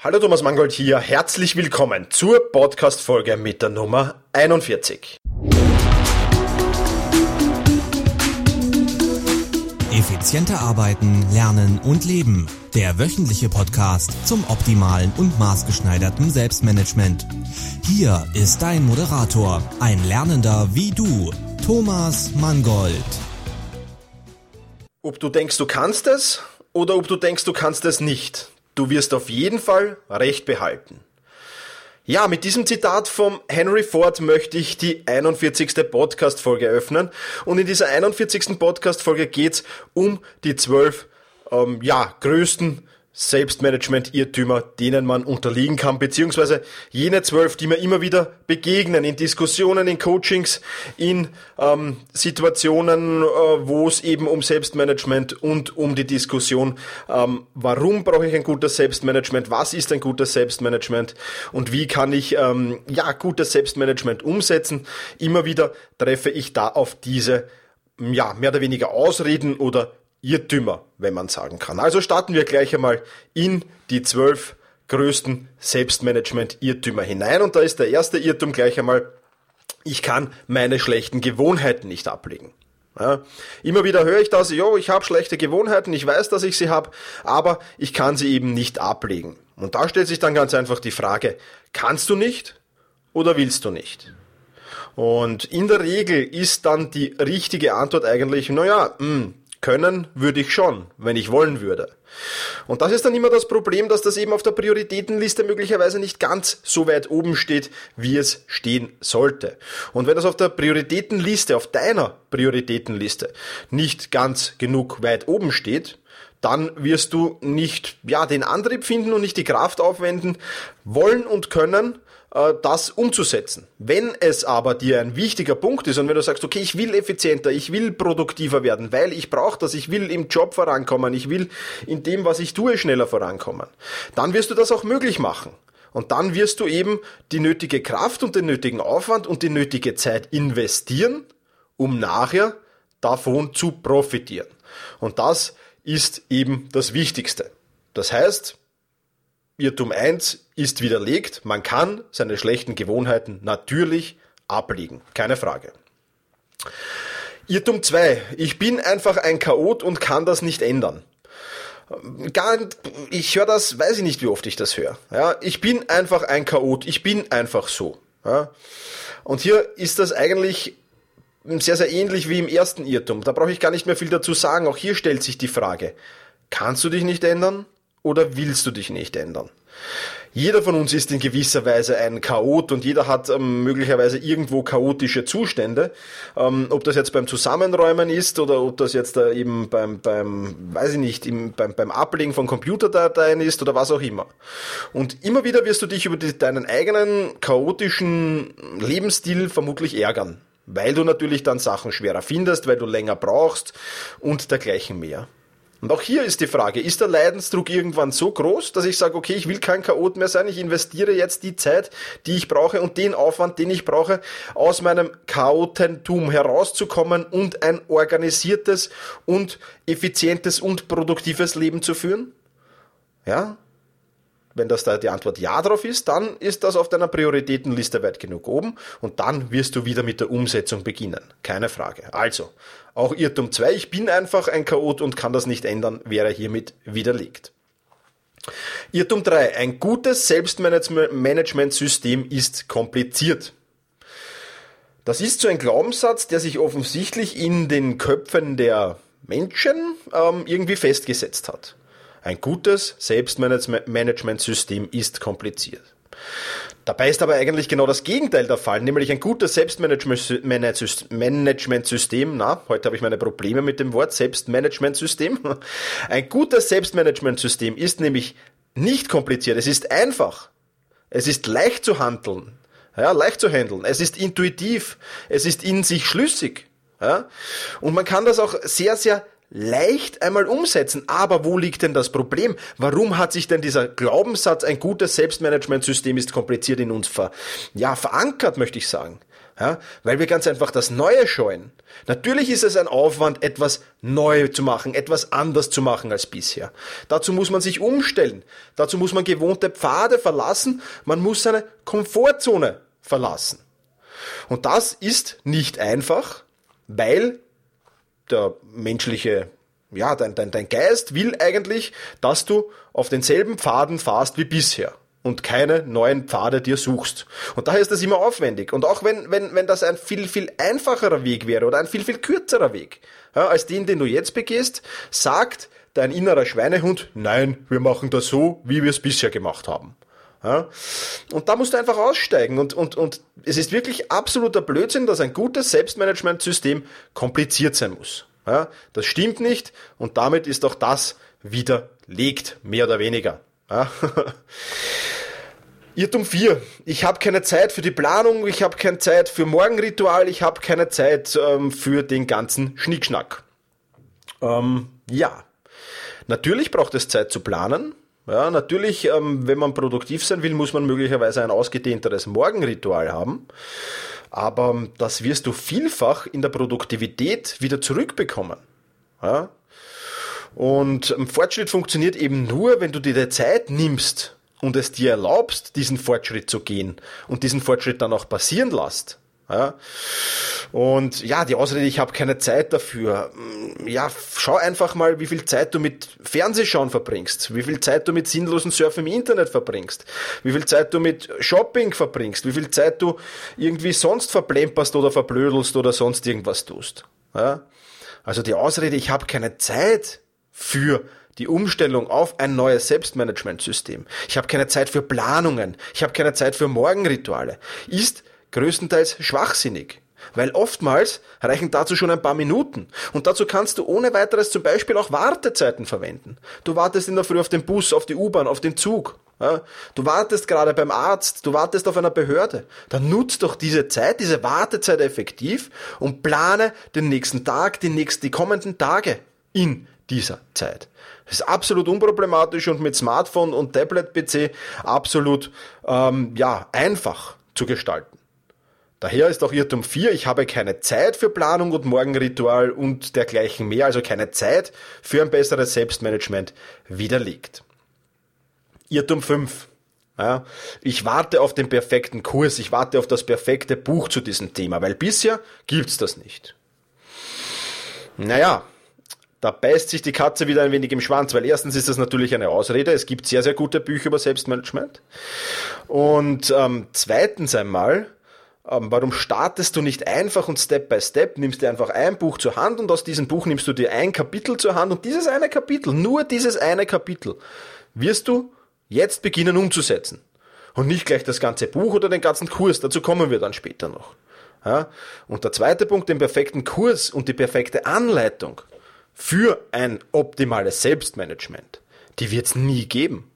Hallo Thomas Mangold hier, herzlich willkommen zur Podcast-Folge mit der Nummer 41. Effizienter arbeiten, lernen und leben. Der wöchentliche Podcast zum optimalen und maßgeschneiderten Selbstmanagement. Hier ist dein Moderator, ein Lernender wie du, Thomas Mangold. Ob du denkst, du kannst es oder ob du denkst, du kannst es nicht. Du wirst auf jeden Fall Recht behalten. Ja, mit diesem Zitat vom Henry Ford möchte ich die 41. Podcast-Folge öffnen. Und in dieser 41. Podcast-Folge geht's um die zwölf ähm, ja, größten Selbstmanagement-Irrtümer, denen man unterliegen kann, beziehungsweise jene zwölf, die mir immer wieder begegnen in Diskussionen, in Coachings, in ähm, Situationen, äh, wo es eben um Selbstmanagement und um die Diskussion, ähm, warum brauche ich ein gutes Selbstmanagement, was ist ein gutes Selbstmanagement und wie kann ich ähm, ja gutes Selbstmanagement umsetzen. Immer wieder treffe ich da auf diese ja, mehr oder weniger Ausreden oder Irrtümer, wenn man sagen kann. Also starten wir gleich einmal in die zwölf größten Selbstmanagement-Irrtümer hinein. Und da ist der erste Irrtum gleich einmal, ich kann meine schlechten Gewohnheiten nicht ablegen. Ja, immer wieder höre ich das, jo, ich habe schlechte Gewohnheiten, ich weiß, dass ich sie habe, aber ich kann sie eben nicht ablegen. Und da stellt sich dann ganz einfach die Frage, kannst du nicht oder willst du nicht? Und in der Regel ist dann die richtige Antwort eigentlich, naja, mh, hm, können würde ich schon, wenn ich wollen würde. Und das ist dann immer das Problem, dass das eben auf der Prioritätenliste möglicherweise nicht ganz so weit oben steht, wie es stehen sollte. Und wenn das auf der Prioritätenliste, auf deiner Prioritätenliste nicht ganz genug weit oben steht, dann wirst du nicht, ja, den Antrieb finden und nicht die Kraft aufwenden wollen und können, das umzusetzen. Wenn es aber dir ein wichtiger Punkt ist und wenn du sagst, okay, ich will effizienter, ich will produktiver werden, weil ich brauche das, ich will im Job vorankommen, ich will in dem, was ich tue, schneller vorankommen, dann wirst du das auch möglich machen. Und dann wirst du eben die nötige Kraft und den nötigen Aufwand und die nötige Zeit investieren, um nachher davon zu profitieren. Und das ist eben das Wichtigste. Das heißt, Irrtum 1 ist widerlegt. Man kann seine schlechten Gewohnheiten natürlich ablegen. Keine Frage. Irrtum 2. Ich bin einfach ein Chaot und kann das nicht ändern. Gar, ich höre das, weiß ich nicht, wie oft ich das höre. Ja, ich bin einfach ein Chaot, ich bin einfach so. Ja. Und hier ist das eigentlich sehr, sehr ähnlich wie im ersten Irrtum. Da brauche ich gar nicht mehr viel dazu sagen. Auch hier stellt sich die Frage, kannst du dich nicht ändern? Oder willst du dich nicht ändern? Jeder von uns ist in gewisser Weise ein Chaot und jeder hat ähm, möglicherweise irgendwo chaotische Zustände. Ähm, ob das jetzt beim Zusammenräumen ist oder ob das jetzt äh, eben beim, beim, weiß ich nicht, im, beim, beim Ablegen von Computerdateien ist oder was auch immer. Und immer wieder wirst du dich über die, deinen eigenen chaotischen Lebensstil vermutlich ärgern. Weil du natürlich dann Sachen schwerer findest, weil du länger brauchst und dergleichen mehr. Und auch hier ist die Frage, ist der Leidensdruck irgendwann so groß, dass ich sage, okay, ich will kein Chaot mehr sein, ich investiere jetzt die Zeit, die ich brauche und den Aufwand, den ich brauche, aus meinem Chaotentum herauszukommen und ein organisiertes und effizientes und produktives Leben zu führen? Ja? Wenn das da die Antwort Ja drauf ist, dann ist das auf deiner Prioritätenliste weit genug oben und dann wirst du wieder mit der Umsetzung beginnen. Keine Frage. Also, auch Irrtum 2, ich bin einfach ein Chaot und kann das nicht ändern, wäre hiermit widerlegt. Irrtum 3, ein gutes Selbstmanagementsystem ist kompliziert. Das ist so ein Glaubenssatz, der sich offensichtlich in den Köpfen der Menschen ähm, irgendwie festgesetzt hat. Ein gutes Selbstmanagementsystem ist kompliziert. Dabei ist aber eigentlich genau das Gegenteil der Fall, nämlich ein gutes Selbstmanagementsystem, na, heute habe ich meine Probleme mit dem Wort Selbstmanagementsystem. Ein gutes Selbstmanagementsystem ist nämlich nicht kompliziert, es ist einfach. Es ist leicht zu handeln, ja, leicht zu handeln. Es ist intuitiv, es ist in sich schlüssig. Ja? Und man kann das auch sehr, sehr leicht einmal umsetzen. Aber wo liegt denn das Problem? Warum hat sich denn dieser Glaubenssatz, ein gutes Selbstmanagementsystem ist kompliziert in uns ver, ja, verankert, möchte ich sagen? Ja, weil wir ganz einfach das Neue scheuen. Natürlich ist es ein Aufwand, etwas neu zu machen, etwas anders zu machen als bisher. Dazu muss man sich umstellen. Dazu muss man gewohnte Pfade verlassen. Man muss seine Komfortzone verlassen. Und das ist nicht einfach, weil der menschliche, ja, dein, dein, dein Geist will eigentlich, dass du auf denselben Pfaden fahrst wie bisher und keine neuen Pfade dir suchst. Und daher ist das immer aufwendig. Und auch wenn, wenn, wenn das ein viel, viel einfacherer Weg wäre oder ein viel, viel kürzerer Weg, ja, als den, den du jetzt begehst, sagt dein innerer Schweinehund, nein, wir machen das so, wie wir es bisher gemacht haben. Ja? Und da musst du einfach aussteigen. Und, und, und es ist wirklich absoluter Blödsinn, dass ein gutes Selbstmanagementsystem kompliziert sein muss. Ja? Das stimmt nicht und damit ist auch das widerlegt, mehr oder weniger. Ja? Irrtum 4. Ich habe keine Zeit für die Planung, ich habe keine Zeit für Morgenritual, ich habe keine Zeit ähm, für den ganzen Schnickschnack. Ähm, ja, natürlich braucht es Zeit zu planen. Ja, natürlich, ähm, wenn man produktiv sein will, muss man möglicherweise ein ausgedehnteres Morgenritual haben. Aber das wirst du vielfach in der Produktivität wieder zurückbekommen. Ja? Und ähm, Fortschritt funktioniert eben nur, wenn du dir die Zeit nimmst und es dir erlaubst, diesen Fortschritt zu gehen und diesen Fortschritt dann auch passieren lässt. Ja? Und ja, die Ausrede, ich habe keine Zeit dafür. Mm, ja, schau einfach mal, wie viel Zeit du mit Fernsehschauen verbringst, wie viel Zeit du mit sinnlosen Surfen im Internet verbringst, wie viel Zeit du mit Shopping verbringst, wie viel Zeit du irgendwie sonst verplemperst oder verblödelst oder sonst irgendwas tust. Ja? Also die Ausrede, ich habe keine Zeit für die Umstellung auf ein neues Selbstmanagementsystem. Ich habe keine Zeit für Planungen. Ich habe keine Zeit für Morgenrituale. Ist größtenteils schwachsinnig. Weil oftmals reichen dazu schon ein paar Minuten. Und dazu kannst du ohne weiteres zum Beispiel auch Wartezeiten verwenden. Du wartest in der Früh auf den Bus, auf die U-Bahn, auf den Zug. Du wartest gerade beim Arzt, du wartest auf einer Behörde. Dann nutzt doch diese Zeit, diese Wartezeit effektiv und plane den nächsten Tag, die nächsten, die kommenden Tage in dieser Zeit. Das ist absolut unproblematisch und mit Smartphone und Tablet-PC absolut ähm, ja, einfach zu gestalten. Daher ist auch Irrtum 4, ich habe keine Zeit für Planung und Morgenritual und dergleichen mehr, also keine Zeit für ein besseres Selbstmanagement widerlegt. Irrtum 5. Ja, ich warte auf den perfekten Kurs, ich warte auf das perfekte Buch zu diesem Thema, weil bisher gibt's das nicht. Naja, da beißt sich die Katze wieder ein wenig im Schwanz, weil erstens ist das natürlich eine Ausrede. Es gibt sehr, sehr gute Bücher über Selbstmanagement. Und ähm, zweitens einmal, warum startest du nicht einfach und Step by Step, nimmst dir einfach ein Buch zur Hand und aus diesem Buch nimmst du dir ein Kapitel zur Hand und dieses eine Kapitel, nur dieses eine Kapitel, wirst du jetzt beginnen umzusetzen. Und nicht gleich das ganze Buch oder den ganzen Kurs, dazu kommen wir dann später noch. Ja? Und der zweite Punkt, den perfekten Kurs und die perfekte Anleitung für ein optimales Selbstmanagement, die wird es nie geben.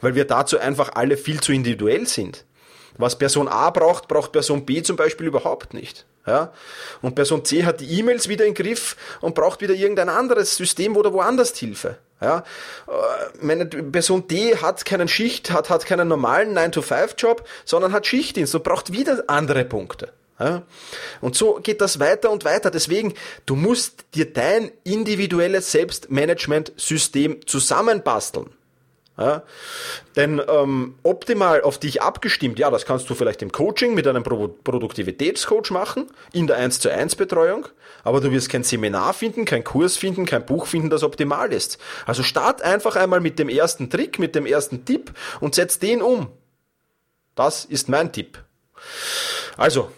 Weil wir dazu einfach alle viel zu individuell sind. Was Person A braucht, braucht Person B zum Beispiel überhaupt nicht. Ja? Und Person C hat die E-Mails wieder im Griff und braucht wieder irgendein anderes System oder woanders Hilfe. Ja? Äh, meine Person D hat keinen Schicht, hat, hat keinen normalen 9-to-5-Job, sondern hat Schichtdienst und braucht wieder andere Punkte. Ja? Und so geht das weiter und weiter. Deswegen, du musst dir dein individuelles Selbstmanagement-System zusammenbasteln. Ja? Denn ähm, optimal auf dich abgestimmt, ja, das kannst du vielleicht im Coaching mit einem Pro Produktivitätscoach machen, in der 1 zu 1 Betreuung, aber du wirst kein Seminar finden, kein Kurs finden, kein Buch finden, das optimal ist. Also start einfach einmal mit dem ersten Trick, mit dem ersten Tipp und setz den um. Das ist mein Tipp. Also,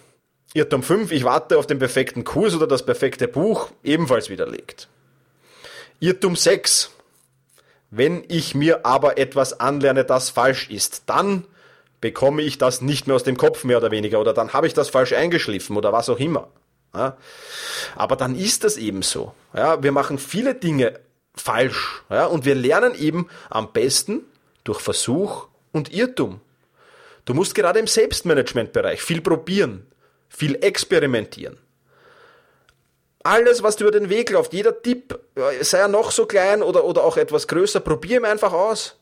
Irrtum 5, ich warte auf den perfekten Kurs oder das perfekte Buch, ebenfalls widerlegt. Irrtum 6, wenn ich mir aber etwas anlerne, das falsch ist, dann bekomme ich das nicht mehr aus dem Kopf mehr oder weniger oder dann habe ich das falsch eingeschliffen oder was auch immer. Ja? Aber dann ist das eben so. Ja? Wir machen viele Dinge falsch ja? und wir lernen eben am besten durch Versuch und Irrtum. Du musst gerade im Selbstmanagementbereich viel probieren, viel experimentieren. Alles, was du über den Weg läuft, jeder Tipp, äh, sei er noch so klein oder, oder auch etwas größer, probier ihn einfach aus.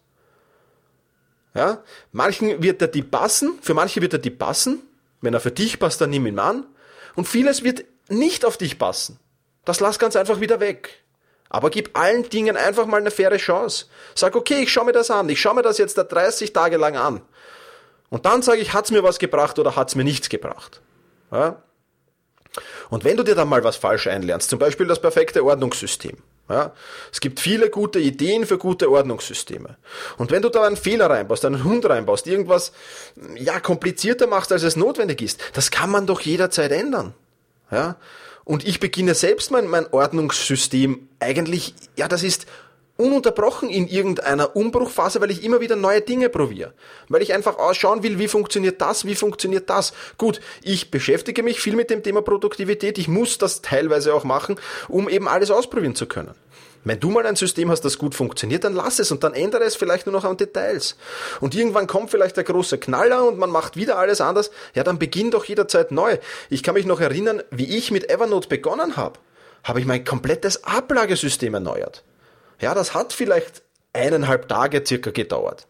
Ja? Manchen wird der Tipp passen, für manche wird der Tipp passen, Wenn er für dich passt, dann nimm ihn an. Und vieles wird nicht auf dich passen. Das lass ganz einfach wieder weg. Aber gib allen Dingen einfach mal eine faire Chance. Sag, okay, ich schaue mir das an. Ich schaue mir das jetzt da 30 Tage lang an. Und dann sage ich, hat's mir was gebracht oder hat's mir nichts gebracht. Ja? Und wenn du dir dann mal was falsch einlernst, zum Beispiel das perfekte Ordnungssystem, ja, es gibt viele gute Ideen für gute Ordnungssysteme. Und wenn du da einen Fehler reinbaust, einen Hund reinbaust, irgendwas ja komplizierter machst, als es notwendig ist, das kann man doch jederzeit ändern. Ja? Und ich beginne selbst mein, mein Ordnungssystem eigentlich, ja, das ist ununterbrochen in irgendeiner Umbruchphase, weil ich immer wieder neue Dinge probiere. Weil ich einfach ausschauen will, wie funktioniert das, wie funktioniert das. Gut, ich beschäftige mich viel mit dem Thema Produktivität. Ich muss das teilweise auch machen, um eben alles ausprobieren zu können. Wenn du mal ein System hast, das gut funktioniert, dann lass es und dann ändere es vielleicht nur noch an Details. Und irgendwann kommt vielleicht der große Knaller und man macht wieder alles anders. Ja, dann beginn doch jederzeit neu. Ich kann mich noch erinnern, wie ich mit Evernote begonnen habe. Habe ich mein komplettes Ablagesystem erneuert. Ja, das hat vielleicht eineinhalb Tage circa gedauert.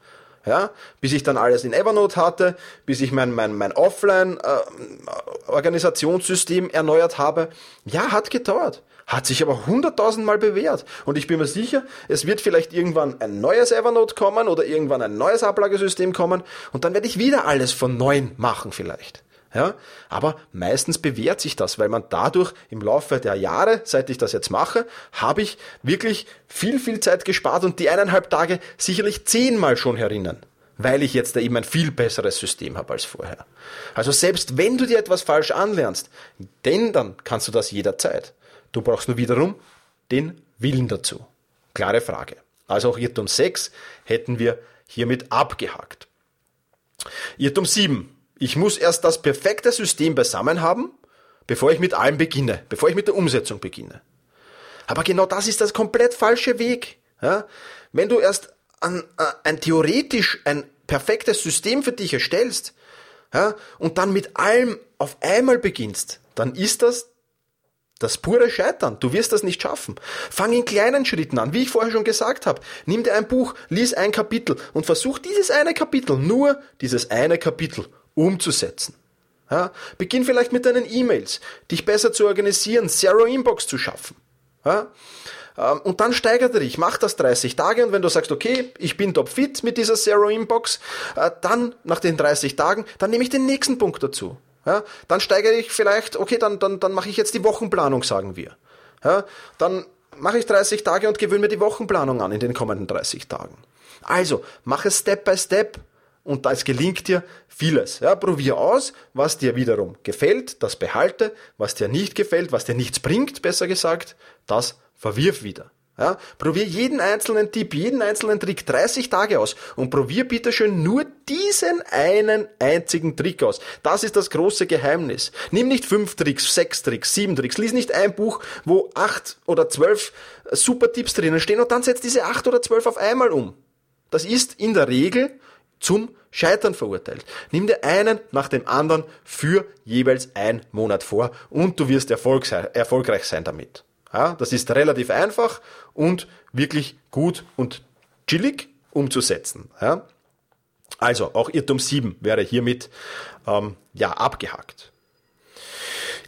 Ja, bis ich dann alles in Evernote hatte, bis ich mein, mein, mein Offline-Organisationssystem äh, erneuert habe. Ja, hat gedauert. Hat sich aber hunderttausendmal bewährt. Und ich bin mir sicher, es wird vielleicht irgendwann ein neues Evernote kommen oder irgendwann ein neues Ablagesystem kommen und dann werde ich wieder alles von neuem machen vielleicht. Ja, aber meistens bewährt sich das, weil man dadurch im Laufe der Jahre, seit ich das jetzt mache, habe ich wirklich viel, viel Zeit gespart und die eineinhalb Tage sicherlich zehnmal schon herinnen, weil ich jetzt da eben ein viel besseres System habe als vorher. Also selbst wenn du dir etwas falsch anlernst, denn dann kannst du das jederzeit. Du brauchst nur wiederum den Willen dazu. Klare Frage. Also auch Irrtum 6 hätten wir hiermit abgehakt. Irrtum 7 ich muss erst das perfekte System beisammen haben, bevor ich mit allem beginne, bevor ich mit der Umsetzung beginne. Aber genau das ist das komplett falsche Weg. Ja? Wenn du erst ein, äh, ein theoretisch ein perfektes System für dich erstellst ja, und dann mit allem auf einmal beginnst, dann ist das das pure Scheitern. Du wirst das nicht schaffen. Fang in kleinen Schritten an. Wie ich vorher schon gesagt habe, nimm dir ein Buch, lies ein Kapitel und versuch dieses eine Kapitel, nur dieses eine Kapitel umzusetzen. Ja, beginn vielleicht mit deinen E-Mails, dich besser zu organisieren, Zero Inbox zu schaffen. Ja, ähm, und dann steigere dich, mach das 30 Tage und wenn du sagst, okay, ich bin top fit mit dieser Zero Inbox, äh, dann nach den 30 Tagen, dann nehme ich den nächsten Punkt dazu. Ja, dann steigere ich vielleicht, okay, dann, dann, dann mache ich jetzt die Wochenplanung, sagen wir. Dann mache ich 30 Tage und gewöhne mir die Wochenplanung an in den kommenden 30 Tagen. Also, mach es Step by Step und es gelingt dir vieles. Ja, probier aus, was dir wiederum gefällt, das behalte, was dir nicht gefällt, was dir nichts bringt, besser gesagt, das verwirf wieder. Ja, probier jeden einzelnen Tipp, jeden einzelnen Trick 30 Tage aus und probier bitteschön nur diesen einen einzigen Trick aus. Das ist das große Geheimnis. Nimm nicht fünf Tricks, sechs Tricks, sieben Tricks. Lies nicht ein Buch, wo acht oder zwölf super Tipps drinnen stehen und dann setz diese acht oder zwölf auf einmal um. Das ist in der Regel zum Scheitern verurteilt. Nimm dir einen nach dem anderen für jeweils ein Monat vor und du wirst erfolgreich sein damit. Ja, das ist relativ einfach und wirklich gut und chillig umzusetzen. Ja. Also auch Irrtum 7 wäre hiermit ähm, ja, abgehakt.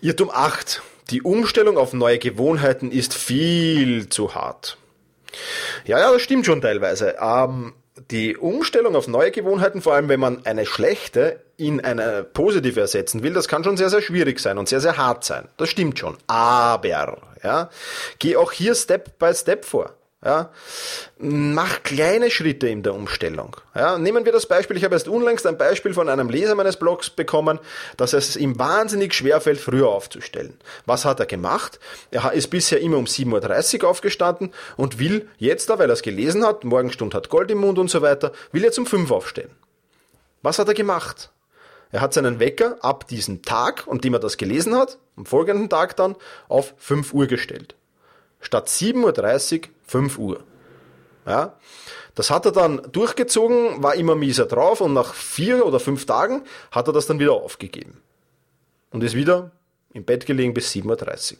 Irrtum 8. Die Umstellung auf neue Gewohnheiten ist viel zu hart. Ja, ja, das stimmt schon teilweise. Ähm, die Umstellung auf neue Gewohnheiten, vor allem wenn man eine schlechte in eine positive ersetzen will, das kann schon sehr, sehr schwierig sein und sehr, sehr hart sein. Das stimmt schon. Aber, ja, geh auch hier Step by Step vor. Ja, mach kleine Schritte in der Umstellung. Ja, nehmen wir das Beispiel, ich habe erst unlängst ein Beispiel von einem Leser meines Blogs bekommen, dass es ihm wahnsinnig schwer fällt, früher aufzustellen. Was hat er gemacht? Er ist bisher immer um 7.30 Uhr aufgestanden und will jetzt da, weil er es gelesen hat, Morgenstund hat Gold im Mund und so weiter, will jetzt um 5 aufstehen. Was hat er gemacht? Er hat seinen Wecker ab diesem Tag, um dem er das gelesen hat, am folgenden Tag dann, auf 5 Uhr gestellt. Statt 7.30 Uhr 5 Uhr. Ja, das hat er dann durchgezogen, war immer mieser drauf und nach vier oder fünf Tagen hat er das dann wieder aufgegeben. Und ist wieder im Bett gelegen bis 7.30 Uhr.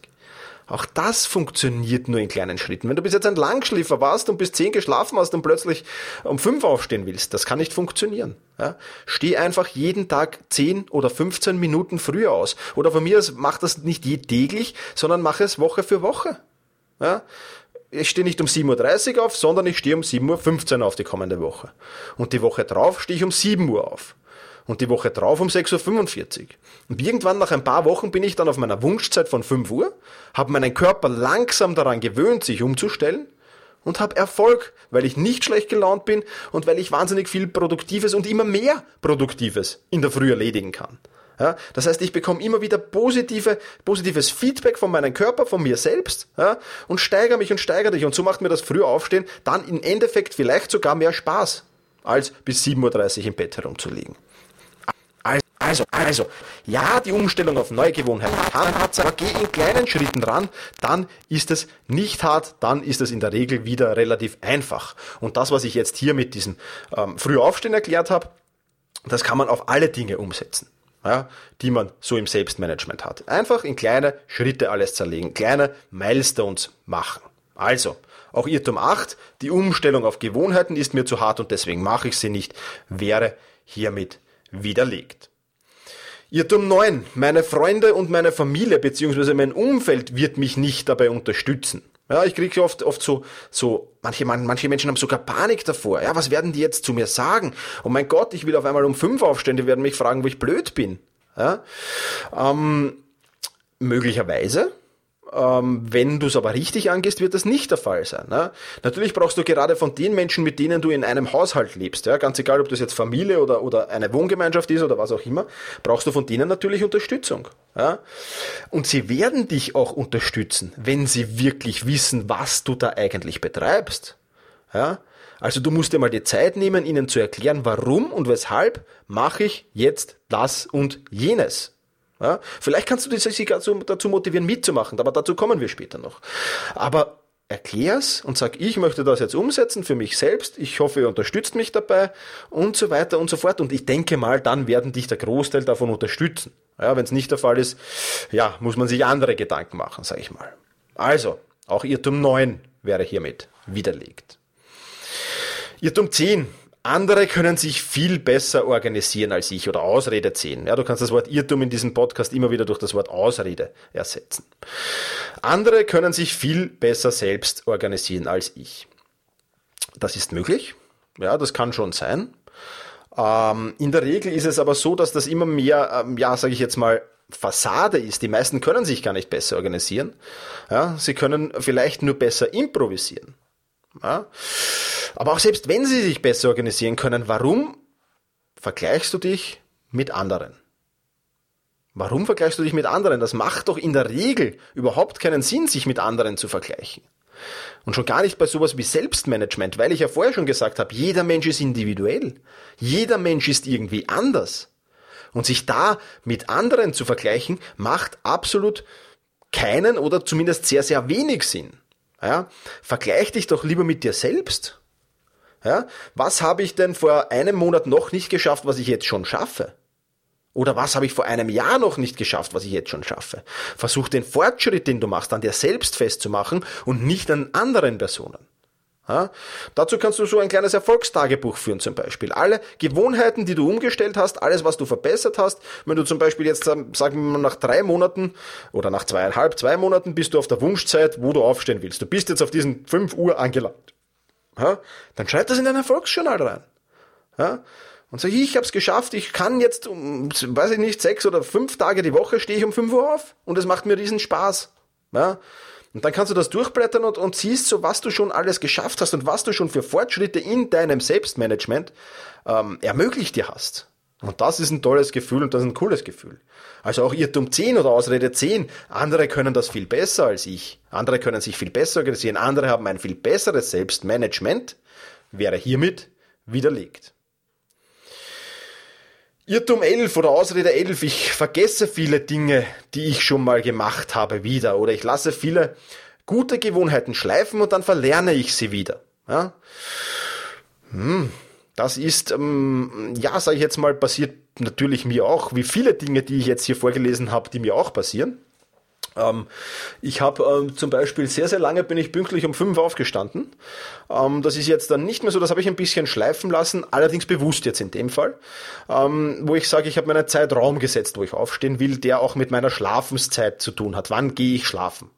Auch das funktioniert nur in kleinen Schritten. Wenn du bis jetzt ein Langschläfer warst und bis 10 geschlafen hast und plötzlich um 5 aufstehen willst, das kann nicht funktionieren. Ja? Steh einfach jeden Tag 10 oder 15 Minuten früher aus. Oder von mir aus mach das nicht täglich, sondern mach es Woche für Woche. Ja? Ich stehe nicht um 7.30 Uhr auf, sondern ich stehe um 7.15 Uhr auf die kommende Woche. Und die Woche drauf stehe ich um 7 Uhr auf und die Woche drauf um 6.45 Uhr. Und irgendwann nach ein paar Wochen bin ich dann auf meiner Wunschzeit von 5 Uhr, habe meinen Körper langsam daran gewöhnt, sich umzustellen und habe Erfolg, weil ich nicht schlecht gelaunt bin und weil ich wahnsinnig viel Produktives und immer mehr Produktives in der Früh erledigen kann. Ja, das heißt, ich bekomme immer wieder positive, positives Feedback von meinem Körper, von mir selbst ja, und steigere mich und steigere dich. Und so macht mir das frühe Aufstehen dann im Endeffekt vielleicht sogar mehr Spaß, als bis 7.30 Uhr im Bett herumzulegen. Also, also, ja, die Umstellung auf neue Gewohnheiten kann hart sein, aber geh in kleinen Schritten dran, dann ist es nicht hart, dann ist es in der Regel wieder relativ einfach. Und das, was ich jetzt hier mit diesem ähm, Frühaufstehen erklärt habe, das kann man auf alle Dinge umsetzen. Ja, die man so im Selbstmanagement hat. Einfach in kleine Schritte alles zerlegen, kleine Milestones machen. Also, auch Irrtum 8, die Umstellung auf Gewohnheiten ist mir zu hart und deswegen mache ich sie nicht, wäre hiermit widerlegt. Irrtum 9. Meine Freunde und meine Familie bzw. mein Umfeld wird mich nicht dabei unterstützen. Ja, ich kriege oft, oft so, so, manche, manche Menschen haben sogar Panik davor. Ja, was werden die jetzt zu mir sagen? Oh mein Gott, ich will auf einmal um fünf aufstehen, die werden mich fragen, wo ich blöd bin. Ja, ähm, möglicherweise, wenn du es aber richtig angehst, wird das nicht der Fall sein. Ne? Natürlich brauchst du gerade von den Menschen, mit denen du in einem Haushalt lebst, ja, ganz egal, ob das jetzt Familie oder, oder eine Wohngemeinschaft ist oder was auch immer, brauchst du von denen natürlich Unterstützung. Ja? Und sie werden dich auch unterstützen, wenn sie wirklich wissen, was du da eigentlich betreibst. Ja? Also du musst dir mal die Zeit nehmen, ihnen zu erklären, warum und weshalb mache ich jetzt das und jenes. Ja? Vielleicht kannst du dich dazu, dazu motivieren, mitzumachen, aber dazu kommen wir später noch. Aber erklär's und sag, ich möchte das jetzt umsetzen für mich selbst. Ich hoffe, ihr unterstützt mich dabei und so weiter und so fort. Und ich denke mal, dann werden dich der Großteil davon unterstützen. Ja, wenn es nicht der Fall ist, ja, muss man sich andere Gedanken machen, sage ich mal. Also, auch Irrtum 9 wäre hiermit widerlegt. Irrtum 10 andere können sich viel besser organisieren als ich oder Ausrede ziehen. Ja, du kannst das Wort Irrtum in diesem Podcast immer wieder durch das Wort Ausrede ersetzen. Andere können sich viel besser selbst organisieren als ich. Das ist möglich. Ja, das kann schon sein. Ähm, in der Regel ist es aber so, dass das immer mehr, ähm, ja, sage ich jetzt mal, Fassade ist. Die meisten können sich gar nicht besser organisieren. Ja, sie können vielleicht nur besser improvisieren. Ja? Aber auch selbst wenn sie sich besser organisieren können, warum vergleichst du dich mit anderen? Warum vergleichst du dich mit anderen? Das macht doch in der Regel überhaupt keinen Sinn, sich mit anderen zu vergleichen. Und schon gar nicht bei sowas wie Selbstmanagement, weil ich ja vorher schon gesagt habe, jeder Mensch ist individuell. Jeder Mensch ist irgendwie anders. Und sich da mit anderen zu vergleichen, macht absolut keinen oder zumindest sehr, sehr wenig Sinn. Ja? Vergleich dich doch lieber mit dir selbst. Ja? Was habe ich denn vor einem Monat noch nicht geschafft, was ich jetzt schon schaffe? Oder was habe ich vor einem Jahr noch nicht geschafft, was ich jetzt schon schaffe? Versuch den Fortschritt, den du machst, an dir selbst festzumachen und nicht an anderen Personen. Ja? Dazu kannst du so ein kleines Erfolgstagebuch führen zum Beispiel. Alle Gewohnheiten, die du umgestellt hast, alles, was du verbessert hast, wenn du zum Beispiel jetzt, ähm, sagen wir mal, nach drei Monaten oder nach zweieinhalb, zwei Monaten bist du auf der Wunschzeit, wo du aufstehen willst. Du bist jetzt auf diesen fünf Uhr angelangt. Ja? Dann schreib das in dein Erfolgsjournal rein. Ja? Und sag, ich habe es geschafft, ich kann jetzt, weiß ich nicht, sechs oder fünf Tage die Woche stehe ich um fünf Uhr auf und es macht mir riesen Spaß. Ja? Und dann kannst du das durchblättern und, und siehst so, was du schon alles geschafft hast und was du schon für Fortschritte in deinem Selbstmanagement ähm, ermöglicht dir hast. Und das ist ein tolles Gefühl und das ist ein cooles Gefühl. Also auch Irrtum 10 oder Ausrede 10. Andere können das viel besser als ich. Andere können sich viel besser organisieren. Andere haben ein viel besseres Selbstmanagement. Wäre hiermit widerlegt. Irrtum 11 oder Ausrede 11, ich vergesse viele Dinge, die ich schon mal gemacht habe, wieder. Oder ich lasse viele gute Gewohnheiten schleifen und dann verlerne ich sie wieder. Ja? Hm, das ist, ähm, ja, sage ich jetzt mal, passiert natürlich mir auch, wie viele Dinge, die ich jetzt hier vorgelesen habe, die mir auch passieren. Ähm, ich habe ähm, zum Beispiel sehr, sehr lange bin ich pünktlich um fünf aufgestanden. Ähm, das ist jetzt dann nicht mehr so, das habe ich ein bisschen schleifen lassen, allerdings bewusst jetzt in dem Fall, ähm, wo ich sage, ich habe meinen Zeitraum gesetzt, wo ich aufstehen will, der auch mit meiner Schlafenszeit zu tun hat. Wann gehe ich schlafen?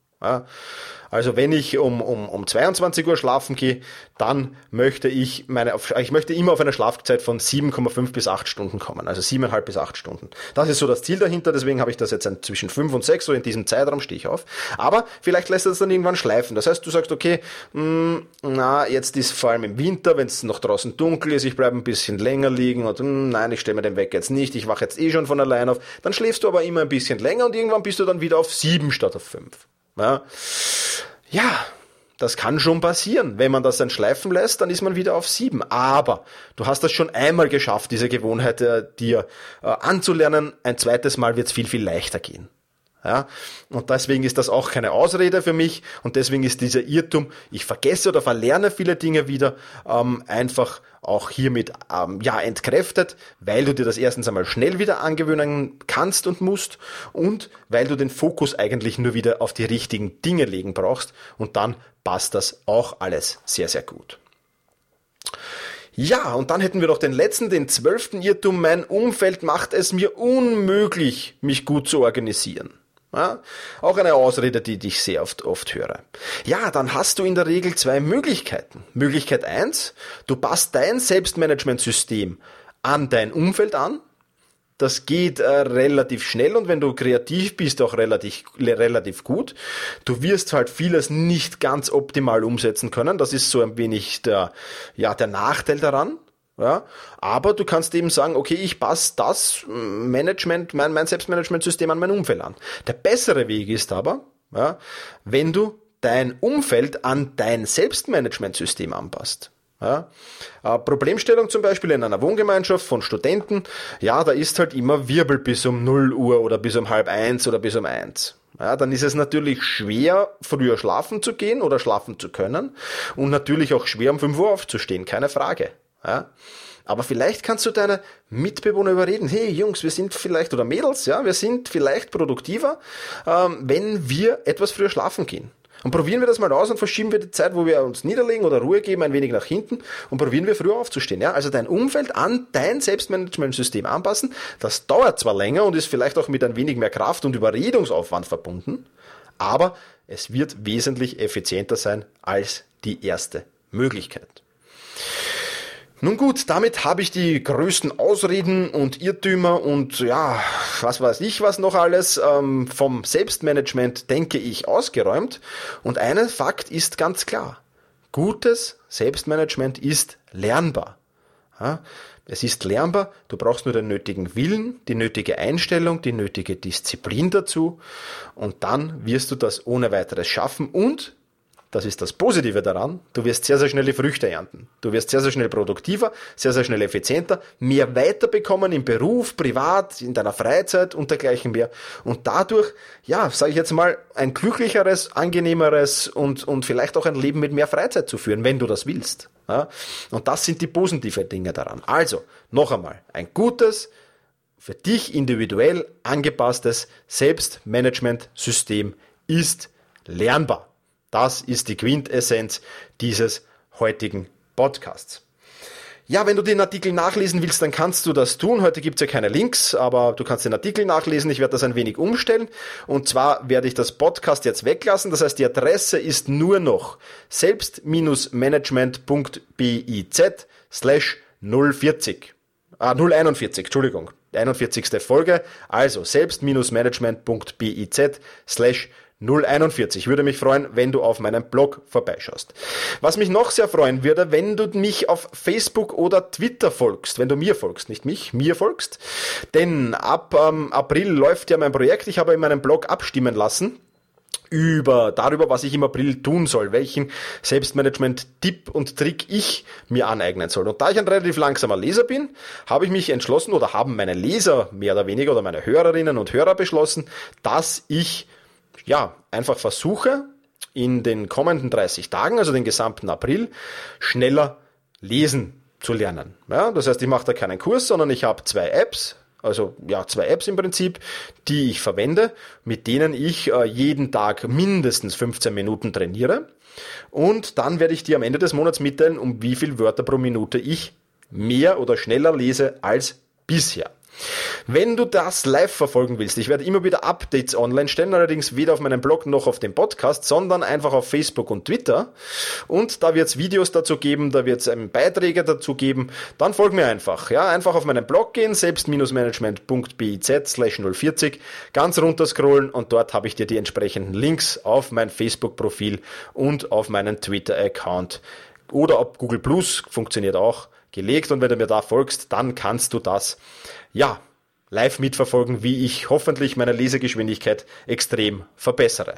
Also wenn ich um, um, um 22 Uhr schlafen gehe, dann möchte ich meine, ich möchte immer auf eine Schlafzeit von 7,5 bis 8 Stunden kommen. Also 7,5 bis 8 Stunden. Das ist so das Ziel dahinter, deswegen habe ich das jetzt zwischen 5 und 6, so in diesem Zeitraum stehe ich auf. Aber vielleicht lässt es dann irgendwann schleifen. Das heißt, du sagst, okay, mh, hm, na, jetzt ist vor allem im Winter, wenn es noch draußen dunkel ist, ich bleibe ein bisschen länger liegen und mh, hm, nein, ich stelle mir den weg jetzt nicht, ich wache jetzt eh schon von allein auf. Dann schläfst du aber immer ein bisschen länger und irgendwann bist du dann wieder auf 7 statt auf 5. Ja. ja, das kann schon passieren. Wenn man das dann schleifen lässt, dann ist man wieder auf sieben. Aber du hast das schon einmal geschafft, diese Gewohnheit äh, dir äh, anzulernen. Ein zweites Mal wird es viel, viel leichter gehen. Ja, und deswegen ist das auch keine Ausrede für mich und deswegen ist dieser Irrtum, ich vergesse oder verlerne viele Dinge wieder, ähm, einfach auch hiermit ähm, ja entkräftet, weil du dir das erstens einmal schnell wieder angewöhnen kannst und musst und weil du den Fokus eigentlich nur wieder auf die richtigen Dinge legen brauchst und dann passt das auch alles sehr, sehr gut. Ja, und dann hätten wir noch den letzten, den zwölften Irrtum. Mein Umfeld macht es mir unmöglich, mich gut zu organisieren. Ja, auch eine Ausrede, die ich sehr oft, oft höre. Ja, dann hast du in der Regel zwei Möglichkeiten. Möglichkeit eins: du passt dein Selbstmanagementsystem an dein Umfeld an. Das geht äh, relativ schnell und wenn du kreativ bist, auch relativ, relativ gut. Du wirst halt vieles nicht ganz optimal umsetzen können. Das ist so ein wenig der, ja, der Nachteil daran. Ja, aber du kannst eben sagen, okay, ich passe das Management, mein, mein Selbstmanagementsystem an mein Umfeld an. Der bessere Weg ist aber, ja, wenn du dein Umfeld an dein Selbstmanagementsystem anpasst. Ja, äh, Problemstellung zum Beispiel in einer Wohngemeinschaft von Studenten, ja, da ist halt immer Wirbel bis um 0 Uhr oder bis um halb eins oder bis um eins. Ja, dann ist es natürlich schwer, früher schlafen zu gehen oder schlafen zu können und natürlich auch schwer, um 5 Uhr aufzustehen, keine Frage. Ja? Aber vielleicht kannst du deine Mitbewohner überreden, hey Jungs, wir sind vielleicht, oder Mädels, ja, wir sind vielleicht produktiver, ähm, wenn wir etwas früher schlafen gehen. Und probieren wir das mal aus und verschieben wir die Zeit, wo wir uns niederlegen oder Ruhe geben, ein wenig nach hinten und probieren wir früher aufzustehen. Ja? Also dein Umfeld an dein Selbstmanagementsystem anpassen. Das dauert zwar länger und ist vielleicht auch mit ein wenig mehr Kraft und Überredungsaufwand verbunden, aber es wird wesentlich effizienter sein als die erste Möglichkeit. Nun gut, damit habe ich die größten Ausreden und Irrtümer und ja, was weiß ich was noch alles ähm, vom Selbstmanagement, denke ich, ausgeräumt. Und ein Fakt ist ganz klar. Gutes Selbstmanagement ist lernbar. Ja, es ist lernbar, du brauchst nur den nötigen Willen, die nötige Einstellung, die nötige Disziplin dazu und dann wirst du das ohne weiteres schaffen und das ist das Positive daran. Du wirst sehr, sehr schnell die Früchte ernten. Du wirst sehr, sehr schnell produktiver, sehr, sehr schnell effizienter, mehr weiterbekommen im Beruf, privat, in deiner Freizeit und dergleichen mehr. Und dadurch, ja, sage ich jetzt mal, ein glücklicheres, angenehmeres und, und vielleicht auch ein Leben mit mehr Freizeit zu führen, wenn du das willst. Ja? Und das sind die positiven Dinge daran. Also, noch einmal, ein gutes, für dich individuell angepasstes Selbstmanagementsystem ist lernbar. Das ist die Quintessenz dieses heutigen Podcasts. Ja, wenn du den Artikel nachlesen willst, dann kannst du das tun. Heute gibt's ja keine Links, aber du kannst den Artikel nachlesen. Ich werde das ein wenig umstellen. Und zwar werde ich das Podcast jetzt weglassen. Das heißt, die Adresse ist nur noch selbst-management.biz slash 040. Ah, 041, Entschuldigung. 41. Folge. Also selbst-management.biz slash 041. Ich würde mich freuen, wenn du auf meinem Blog vorbeischaust. Was mich noch sehr freuen würde, wenn du mich auf Facebook oder Twitter folgst, wenn du mir folgst, nicht mich, mir folgst. Denn ab ähm, April läuft ja mein Projekt. Ich habe in meinem Blog abstimmen lassen über darüber, was ich im April tun soll, welchen Selbstmanagement-Tipp und Trick ich mir aneignen soll. Und da ich ein relativ langsamer Leser bin, habe ich mich entschlossen oder haben meine Leser mehr oder weniger oder meine Hörerinnen und Hörer beschlossen, dass ich ja, einfach versuche, in den kommenden 30 Tagen, also den gesamten April, schneller lesen zu lernen. Ja, das heißt, ich mache da keinen Kurs, sondern ich habe zwei Apps, also ja, zwei Apps im Prinzip, die ich verwende, mit denen ich äh, jeden Tag mindestens 15 Minuten trainiere. Und dann werde ich dir am Ende des Monats mitteilen, um wie viel Wörter pro Minute ich mehr oder schneller lese als bisher. Wenn du das live verfolgen willst, ich werde immer wieder Updates online stellen, allerdings weder auf meinem Blog noch auf dem Podcast, sondern einfach auf Facebook und Twitter. Und da wird es Videos dazu geben, da wird es Beiträge dazu geben. Dann folg mir einfach. Ja, einfach auf meinen Blog gehen, selbst-management.biz slash 040, ganz runter scrollen und dort habe ich dir die entsprechenden Links auf mein Facebook-Profil und auf meinen Twitter-Account. Oder ob Google Plus funktioniert auch gelegt und wenn du mir da folgst, dann kannst du das ja live mitverfolgen, wie ich hoffentlich meine Lesegeschwindigkeit extrem verbessere.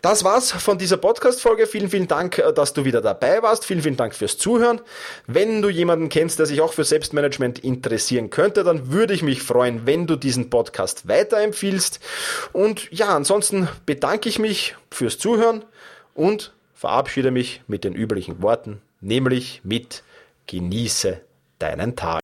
Das war's von dieser Podcast-Folge. Vielen, vielen Dank, äh, dass du wieder dabei warst. Vielen, vielen Dank fürs Zuhören. Wenn du jemanden kennst, der sich auch für Selbstmanagement interessieren könnte, dann würde ich mich freuen, wenn du diesen Podcast weiterempfiehlst. Und ja, ansonsten bedanke ich mich fürs Zuhören und verabschiede mich mit den üblichen Worten, nämlich mit Genieße deinen Tag.